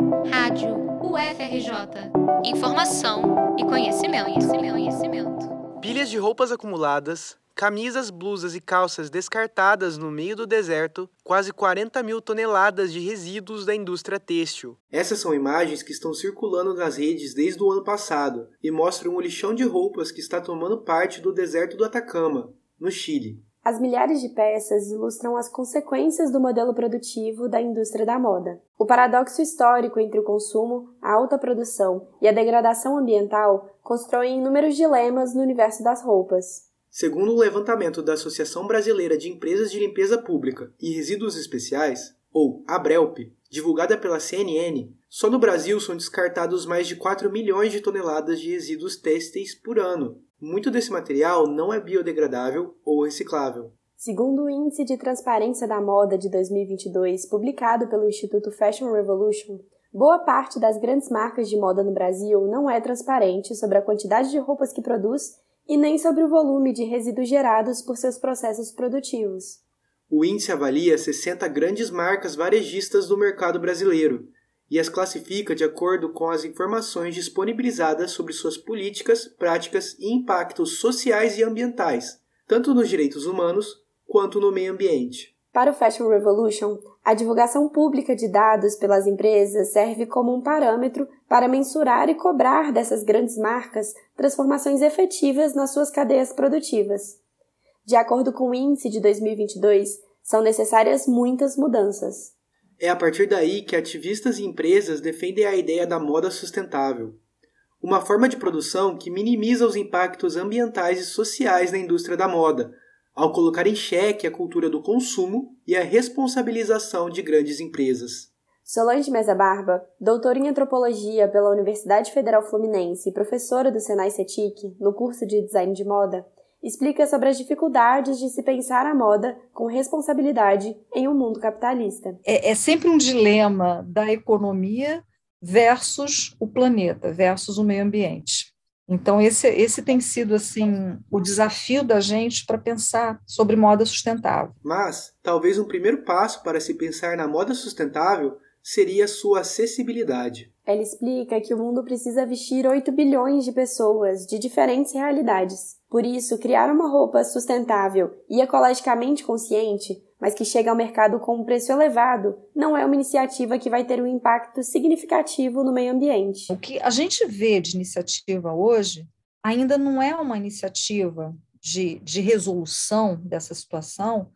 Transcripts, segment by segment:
Rádio UFRJ. Informação e conhecimento, conhecimento, conhecimento. Pilhas de roupas acumuladas, camisas, blusas e calças descartadas no meio do deserto, quase 40 mil toneladas de resíduos da indústria têxtil. Essas são imagens que estão circulando nas redes desde o ano passado e mostram o lixão de roupas que está tomando parte do deserto do Atacama, no Chile. As milhares de peças ilustram as consequências do modelo produtivo da indústria da moda. O paradoxo histórico entre o consumo, a alta produção e a degradação ambiental constroem inúmeros dilemas no universo das roupas. Segundo o levantamento da Associação Brasileira de Empresas de Limpeza Pública e Resíduos Especiais, ou ABRELP, divulgada pela CNN, só no Brasil são descartados mais de 4 milhões de toneladas de resíduos têxteis por ano, muito desse material não é biodegradável ou reciclável. Segundo o Índice de Transparência da Moda de 2022, publicado pelo Instituto Fashion Revolution, boa parte das grandes marcas de moda no Brasil não é transparente sobre a quantidade de roupas que produz e nem sobre o volume de resíduos gerados por seus processos produtivos. O índice avalia 60 grandes marcas varejistas do mercado brasileiro, e as classifica de acordo com as informações disponibilizadas sobre suas políticas, práticas e impactos sociais e ambientais, tanto nos direitos humanos quanto no meio ambiente. Para o Fashion Revolution, a divulgação pública de dados pelas empresas serve como um parâmetro para mensurar e cobrar dessas grandes marcas transformações efetivas nas suas cadeias produtivas. De acordo com o índice de 2022, são necessárias muitas mudanças. É a partir daí que ativistas e empresas defendem a ideia da moda sustentável, uma forma de produção que minimiza os impactos ambientais e sociais na indústria da moda, ao colocar em xeque a cultura do consumo e a responsabilização de grandes empresas. Solange Mesa Barba, doutora em antropologia pela Universidade Federal Fluminense e professora do Senai CETIC no curso de design de moda, explica sobre as dificuldades de se pensar a moda com responsabilidade em um mundo capitalista. É, é sempre um dilema da economia versus o planeta, versus o meio ambiente. Então, esse, esse tem sido assim o desafio da gente para pensar sobre moda sustentável. Mas, talvez um primeiro passo para se pensar na moda sustentável seria sua acessibilidade. Ela explica que o mundo precisa vestir 8 bilhões de pessoas de diferentes realidades. Por isso, criar uma roupa sustentável e ecologicamente consciente, mas que chega ao mercado com um preço elevado, não é uma iniciativa que vai ter um impacto significativo no meio ambiente. O que a gente vê de iniciativa hoje ainda não é uma iniciativa de, de resolução dessa situação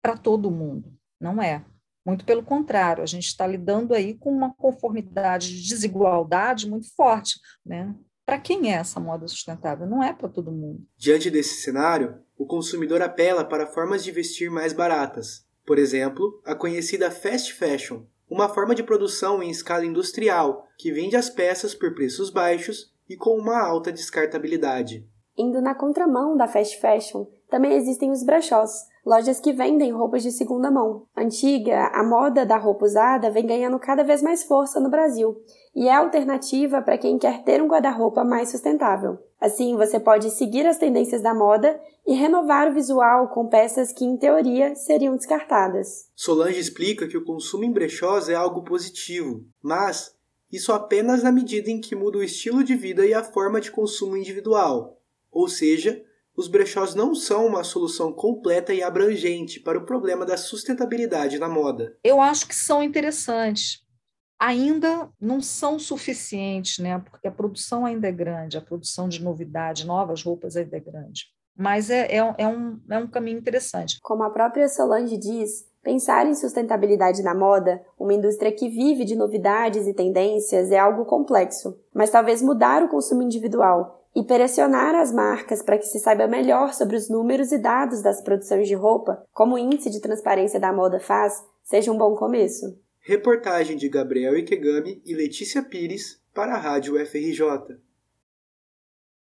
para todo mundo. Não é. Muito pelo contrário, a gente está lidando aí com uma conformidade de desigualdade muito forte. Né? Para quem é essa moda sustentável? Não é para todo mundo. Diante desse cenário, o consumidor apela para formas de vestir mais baratas. Por exemplo, a conhecida fast fashion, uma forma de produção em escala industrial que vende as peças por preços baixos e com uma alta descartabilidade. Indo na contramão da fast fashion, também existem os brechós, lojas que vendem roupas de segunda mão. Antiga, a moda da roupa usada vem ganhando cada vez mais força no Brasil e é alternativa para quem quer ter um guarda-roupa mais sustentável. Assim, você pode seguir as tendências da moda e renovar o visual com peças que, em teoria, seriam descartadas. Solange explica que o consumo em brechós é algo positivo, mas isso apenas na medida em que muda o estilo de vida e a forma de consumo individual, ou seja, os brechós não são uma solução completa e abrangente para o problema da sustentabilidade na moda. Eu acho que são interessantes. Ainda não são suficientes, né? porque a produção ainda é grande, a produção de novidade, novas roupas ainda é grande. Mas é, é, é, um, é um caminho interessante. Como a própria Solange diz, Pensar em sustentabilidade na moda, uma indústria que vive de novidades e tendências, é algo complexo, mas talvez mudar o consumo individual e pressionar as marcas para que se saiba melhor sobre os números e dados das produções de roupa, como o índice de transparência da moda faz, seja um bom começo. Reportagem de Gabriel Ikegami e Letícia Pires para a Rádio FRJ.